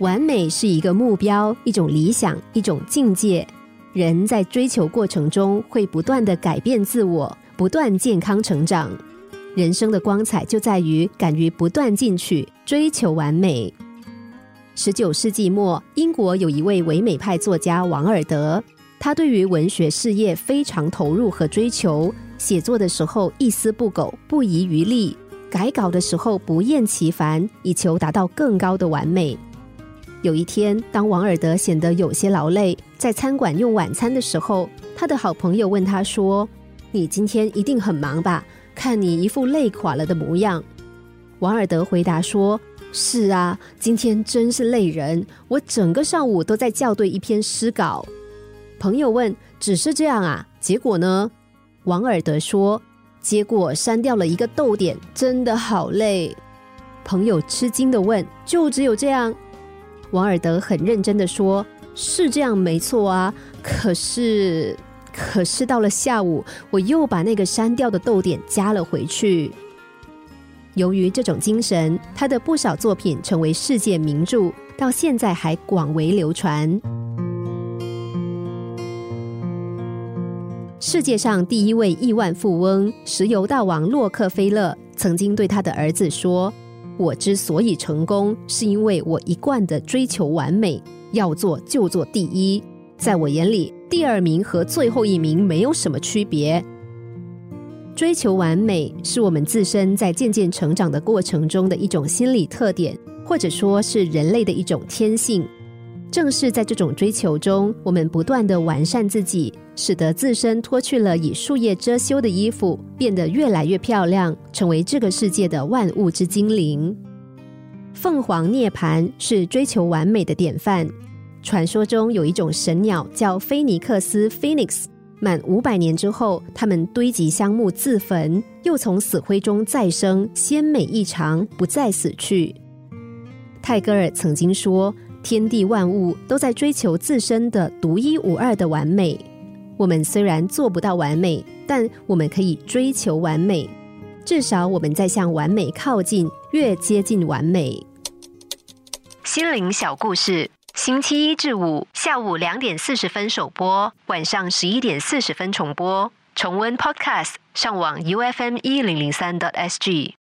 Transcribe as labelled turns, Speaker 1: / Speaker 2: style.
Speaker 1: 完美是一个目标，一种理想，一种境界。人在追求过程中会不断的改变自我，不断健康成长。人生的光彩就在于敢于不断进取，追求完美。十九世纪末，英国有一位唯美派作家王尔德，他对于文学事业非常投入和追求，写作的时候一丝不苟，不遗余力；改稿的时候不厌其烦，以求达到更高的完美。有一天，当王尔德显得有些劳累，在餐馆用晚餐的时候，他的好朋友问他说：“你今天一定很忙吧？”看你一副累垮了的模样，王尔德回答说：“是啊，今天真是累人，我整个上午都在校对一篇诗稿。”朋友问：“只是这样啊？结果呢？”王尔德说：“结果删掉了一个逗点，真的好累。”朋友吃惊的问：“就只有这样？”王尔德很认真的说：“是这样，没错啊，可是……”可是到了下午，我又把那个删掉的逗点加了回去。由于这种精神，他的不少作品成为世界名著，到现在还广为流传。世界上第一位亿万富翁、石油大王洛克菲勒曾经对他的儿子说：“我之所以成功，是因为我一贯的追求完美，要做就做第一。在我眼里。”第二名和最后一名没有什么区别。追求完美是我们自身在渐渐成长的过程中的一种心理特点，或者说是人类的一种天性。正是在这种追求中，我们不断的完善自己，使得自身脱去了以树叶遮羞的衣服，变得越来越漂亮，成为这个世界的万物之精灵。凤凰涅槃是追求完美的典范。传说中有一种神鸟叫菲尼克斯 （Phoenix），满五百年之后，它们堆积香木自焚，又从死灰中再生，鲜美异常，不再死去。泰戈尔曾经说：“天地万物都在追求自身的独一无二的完美。我们虽然做不到完美，但我们可以追求完美，至少我们在向完美靠近，越接近完美。”心灵小故事。星期一至五下午两点四十分首播，晚上十一点四十分重播。重温 Podcast，上网 U F M 一零零三 t S G。